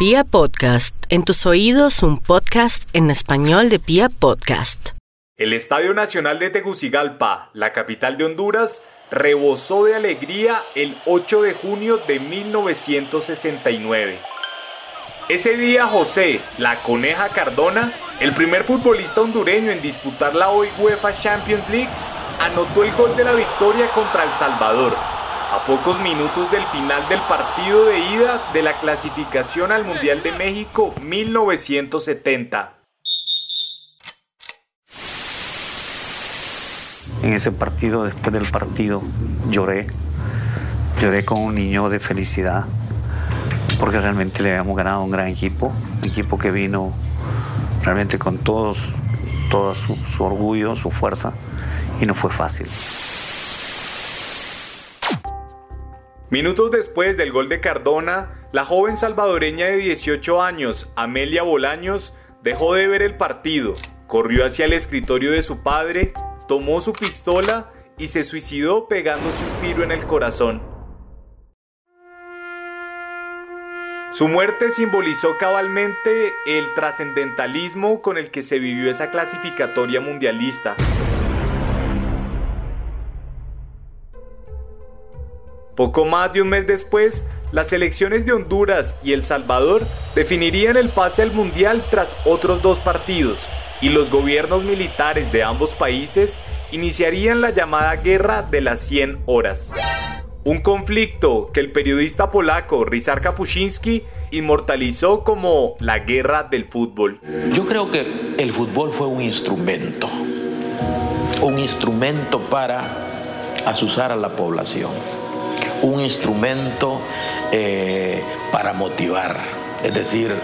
Pia Podcast, en tus oídos un podcast en español de Pia Podcast. El Estadio Nacional de Tegucigalpa, la capital de Honduras, rebosó de alegría el 8 de junio de 1969. Ese día José, la coneja Cardona, el primer futbolista hondureño en disputar la hoy UEFA Champions League, anotó el gol de la victoria contra El Salvador, a pocos minutos del final del partido de ida de la clasificación al Mundial de México 1970. En ese partido, después del partido, lloré. Lloré como un niño de felicidad, porque realmente le habíamos ganado un gran equipo, un equipo que vino realmente con todos, todo su, su orgullo, su fuerza, y no fue fácil. Minutos después del gol de Cardona, la joven salvadoreña de 18 años, Amelia Bolaños, dejó de ver el partido, corrió hacia el escritorio de su padre, tomó su pistola y se suicidó pegándose un tiro en el corazón. Su muerte simbolizó cabalmente el trascendentalismo con el que se vivió esa clasificatoria mundialista. Poco más de un mes después, las elecciones de Honduras y El Salvador definirían el pase al Mundial tras otros dos partidos, y los gobiernos militares de ambos países iniciarían la llamada Guerra de las 100 Horas. Un conflicto que el periodista polaco Rizar Kapuscinski inmortalizó como la guerra del fútbol. Yo creo que el fútbol fue un instrumento, un instrumento para asusar a la población un instrumento eh, para motivar. Es decir,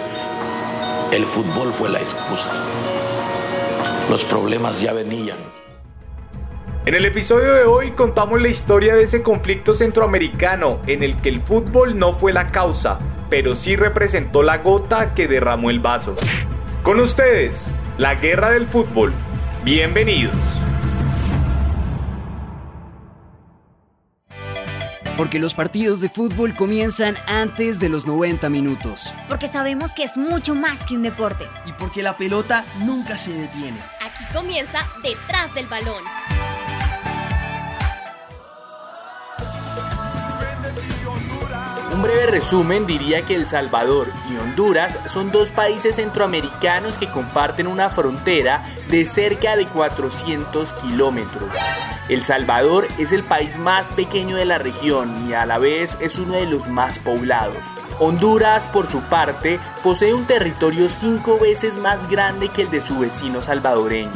el fútbol fue la excusa. Los problemas ya venían. En el episodio de hoy contamos la historia de ese conflicto centroamericano en el que el fútbol no fue la causa, pero sí representó la gota que derramó el vaso. Con ustedes, la guerra del fútbol. Bienvenidos. Porque los partidos de fútbol comienzan antes de los 90 minutos. Porque sabemos que es mucho más que un deporte. Y porque la pelota nunca se detiene. Aquí comienza Detrás del Balón. Un breve resumen diría que El Salvador y Honduras son dos países centroamericanos que comparten una frontera de cerca de 400 kilómetros. El Salvador es el país más pequeño de la región y a la vez es uno de los más poblados. Honduras, por su parte, posee un territorio cinco veces más grande que el de su vecino salvadoreño.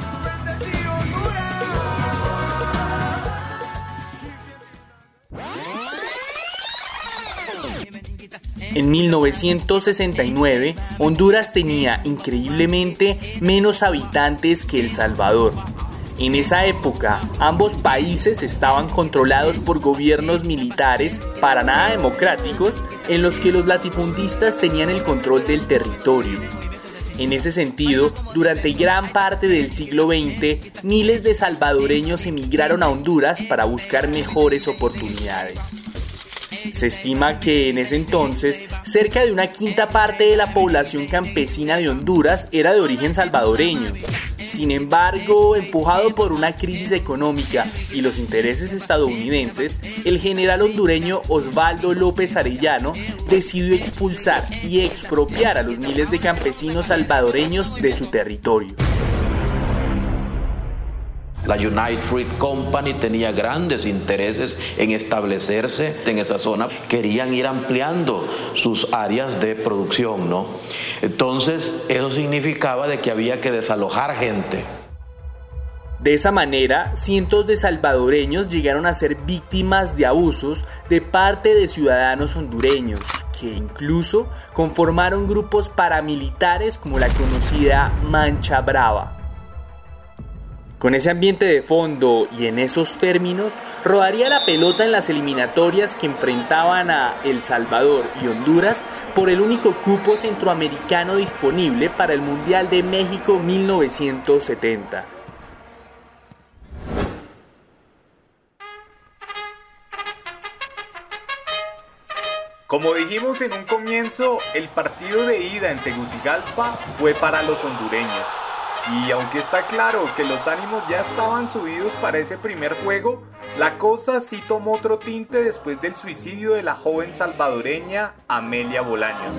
En 1969, Honduras tenía increíblemente menos habitantes que El Salvador, en esa época, ambos países estaban controlados por gobiernos militares para nada democráticos en los que los latifundistas tenían el control del territorio. En ese sentido, durante gran parte del siglo XX, miles de salvadoreños emigraron a Honduras para buscar mejores oportunidades. Se estima que en ese entonces cerca de una quinta parte de la población campesina de Honduras era de origen salvadoreño. Sin embargo, empujado por una crisis económica y los intereses estadounidenses, el general hondureño Osvaldo López Arellano decidió expulsar y expropiar a los miles de campesinos salvadoreños de su territorio. La United Fruit Company tenía grandes intereses en establecerse en esa zona, querían ir ampliando sus áreas de producción, ¿no? Entonces, eso significaba de que había que desalojar gente. De esa manera, cientos de salvadoreños llegaron a ser víctimas de abusos de parte de ciudadanos hondureños, que incluso conformaron grupos paramilitares como la conocida Mancha Brava. Con ese ambiente de fondo y en esos términos, rodaría la pelota en las eliminatorias que enfrentaban a El Salvador y Honduras por el único cupo centroamericano disponible para el Mundial de México 1970. Como dijimos en un comienzo, el partido de ida en Tegucigalpa fue para los hondureños. Y aunque está claro que los ánimos ya estaban subidos para ese primer juego, la cosa sí tomó otro tinte después del suicidio de la joven salvadoreña Amelia Bolaños.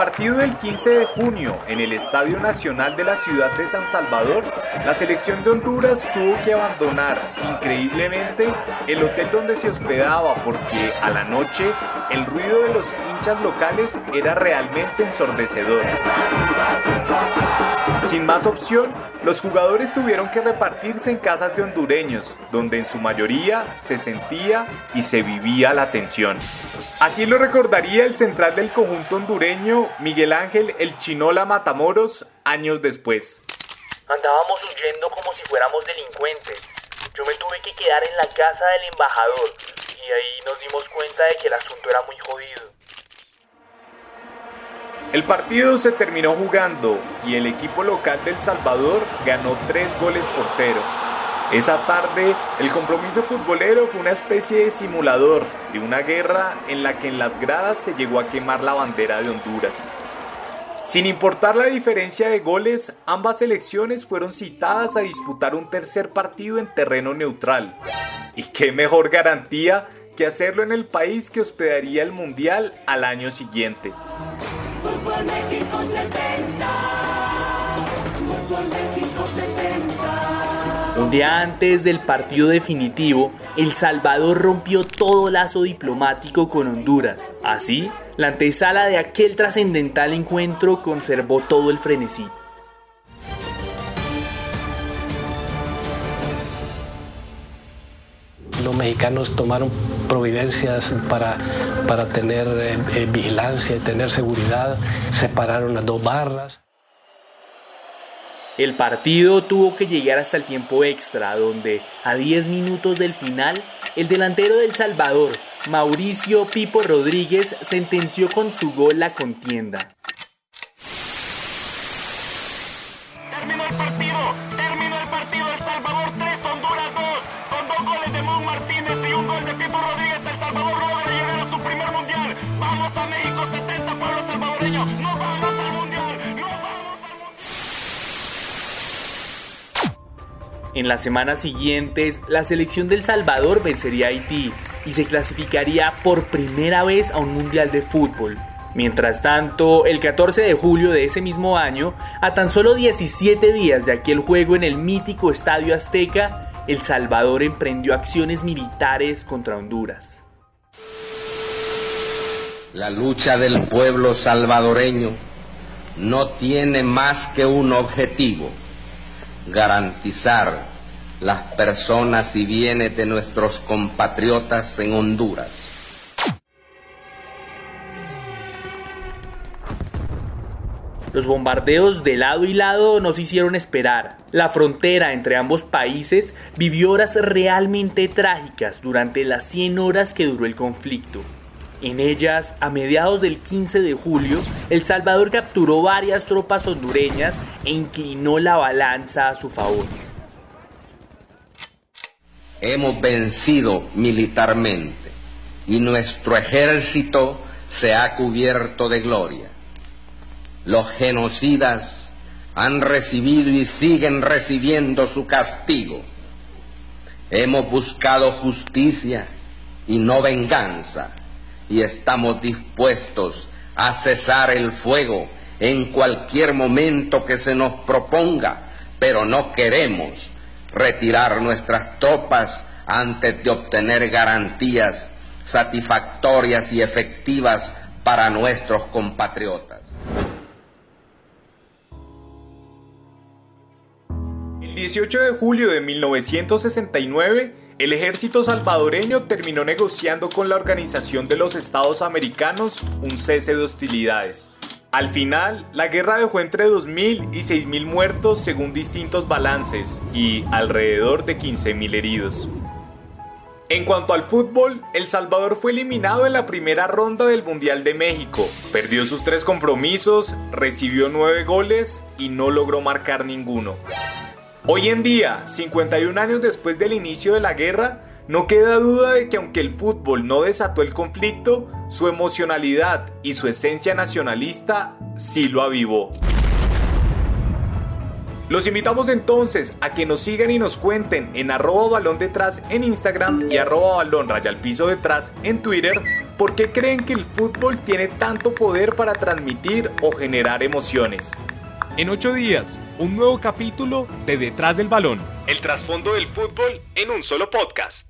Partido del 15 de junio en el Estadio Nacional de la ciudad de San Salvador, la selección de Honduras tuvo que abandonar increíblemente el hotel donde se hospedaba porque a la noche el ruido de los hinchas locales era realmente ensordecedor. Sin más opción, los jugadores tuvieron que repartirse en casas de hondureños, donde en su mayoría se sentía y se vivía la tensión. Así lo recordaría el central del conjunto hondureño, Miguel Ángel El Chinola Matamoros, años después. Andábamos huyendo como si fuéramos delincuentes. Yo me tuve que quedar en la casa del embajador y ahí nos dimos cuenta de que el asunto era muy jodido. El partido se terminó jugando y el equipo local del Salvador ganó tres goles por cero. Esa tarde, el compromiso futbolero fue una especie de simulador de una guerra en la que en las gradas se llegó a quemar la bandera de Honduras. Sin importar la diferencia de goles, ambas selecciones fueron citadas a disputar un tercer partido en terreno neutral. ¿Y qué mejor garantía que hacerlo en el país que hospedaría el Mundial al año siguiente? Un día antes del partido definitivo, El Salvador rompió todo lazo diplomático con Honduras. Así, la antesala de aquel trascendental encuentro conservó todo el frenesí. Los mexicanos tomaron providencias para, para tener eh, eh, vigilancia y tener seguridad, separaron las dos barras. El partido tuvo que llegar hasta el tiempo extra, donde a 10 minutos del final, el delantero del Salvador, Mauricio Pipo Rodríguez, sentenció con su gol la contienda. Vamos a México 70 pueblos salvadoreños, no vamos al mundial, no vamos al mundial. En las semanas siguientes, la selección del Salvador vencería a Haití y se clasificaría por primera vez a un mundial de fútbol. Mientras tanto, el 14 de julio de ese mismo año, a tan solo 17 días de aquel juego en el mítico Estadio Azteca, El Salvador emprendió acciones militares contra Honduras. La lucha del pueblo salvadoreño no tiene más que un objetivo, garantizar las personas y bienes de nuestros compatriotas en Honduras. Los bombardeos de lado y lado nos hicieron esperar. La frontera entre ambos países vivió horas realmente trágicas durante las 100 horas que duró el conflicto. En ellas, a mediados del 15 de julio, El Salvador capturó varias tropas hondureñas e inclinó la balanza a su favor. Hemos vencido militarmente y nuestro ejército se ha cubierto de gloria. Los genocidas han recibido y siguen recibiendo su castigo. Hemos buscado justicia y no venganza y estamos dispuestos a cesar el fuego en cualquier momento que se nos proponga, pero no queremos retirar nuestras tropas antes de obtener garantías satisfactorias y efectivas para nuestros compatriotas. El 18 de julio de 1969, el ejército salvadoreño terminó negociando con la Organización de los Estados Americanos un cese de hostilidades. Al final, la guerra dejó entre 2.000 y 6.000 muertos según distintos balances y alrededor de 15.000 heridos. En cuanto al fútbol, El Salvador fue eliminado en la primera ronda del Mundial de México, perdió sus tres compromisos, recibió nueve goles y no logró marcar ninguno. Hoy en día, 51 años después del inicio de la guerra, no queda duda de que aunque el fútbol no desató el conflicto, su emocionalidad y su esencia nacionalista sí lo avivó. Los invitamos entonces a que nos sigan y nos cuenten en arroba balón detrás en Instagram y arroba piso detrás en Twitter por qué creen que el fútbol tiene tanto poder para transmitir o generar emociones. En ocho días, un nuevo capítulo de Detrás del Balón. El trasfondo del fútbol en un solo podcast.